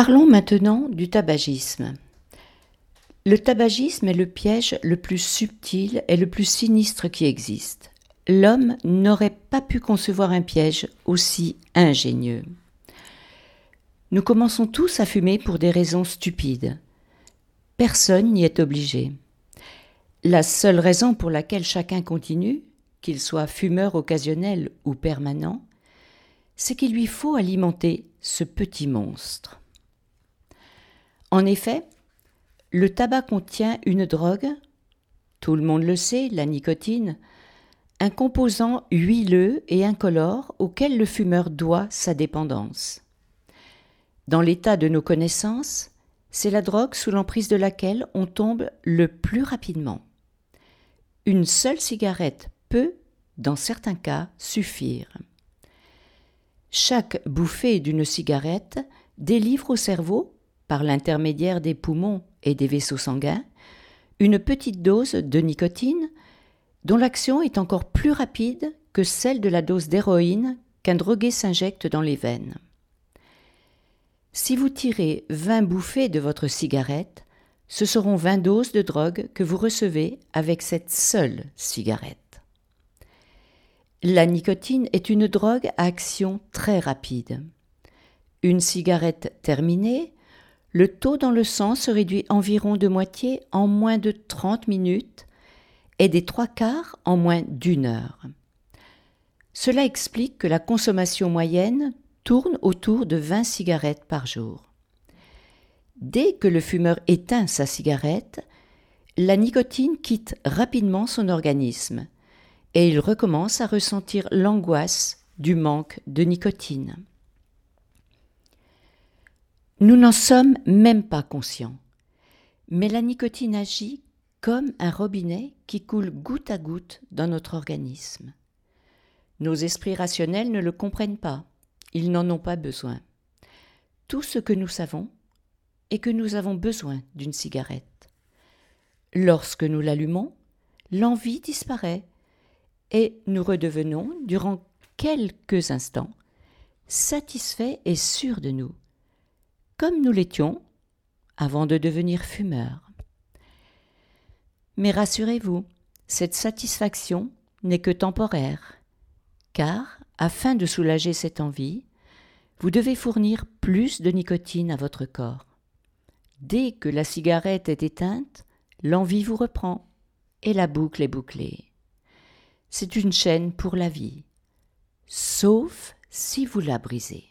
Parlons maintenant du tabagisme. Le tabagisme est le piège le plus subtil et le plus sinistre qui existe. L'homme n'aurait pas pu concevoir un piège aussi ingénieux. Nous commençons tous à fumer pour des raisons stupides. Personne n'y est obligé. La seule raison pour laquelle chacun continue, qu'il soit fumeur occasionnel ou permanent, c'est qu'il lui faut alimenter ce petit monstre. En effet, le tabac contient une drogue, tout le monde le sait, la nicotine, un composant huileux et incolore auquel le fumeur doit sa dépendance. Dans l'état de nos connaissances, c'est la drogue sous l'emprise de laquelle on tombe le plus rapidement. Une seule cigarette peut, dans certains cas, suffire. Chaque bouffée d'une cigarette délivre au cerveau, par l'intermédiaire des poumons et des vaisseaux sanguins, une petite dose de nicotine dont l'action est encore plus rapide que celle de la dose d'héroïne qu'un drogué s'injecte dans les veines. Si vous tirez 20 bouffées de votre cigarette, ce seront 20 doses de drogue que vous recevez avec cette seule cigarette. La nicotine est une drogue à action très rapide. Une cigarette terminée, le taux dans le sang se réduit environ de moitié en moins de 30 minutes et des trois quarts en moins d'une heure. Cela explique que la consommation moyenne tourne autour de 20 cigarettes par jour. Dès que le fumeur éteint sa cigarette, la nicotine quitte rapidement son organisme et il recommence à ressentir l'angoisse du manque de nicotine. Nous n'en sommes même pas conscients, mais la nicotine agit comme un robinet qui coule goutte à goutte dans notre organisme. Nos esprits rationnels ne le comprennent pas ils n'en ont pas besoin. Tout ce que nous savons est que nous avons besoin d'une cigarette. Lorsque nous l'allumons, l'envie disparaît et nous redevenons, durant quelques instants, satisfaits et sûrs de nous, comme nous l'étions avant de devenir fumeurs. Mais rassurez-vous, cette satisfaction n'est que temporaire, car afin de soulager cette envie, vous devez fournir plus de nicotine à votre corps. Dès que la cigarette est éteinte, l'envie vous reprend et la boucle est bouclée. C'est une chaîne pour la vie, sauf si vous la brisez.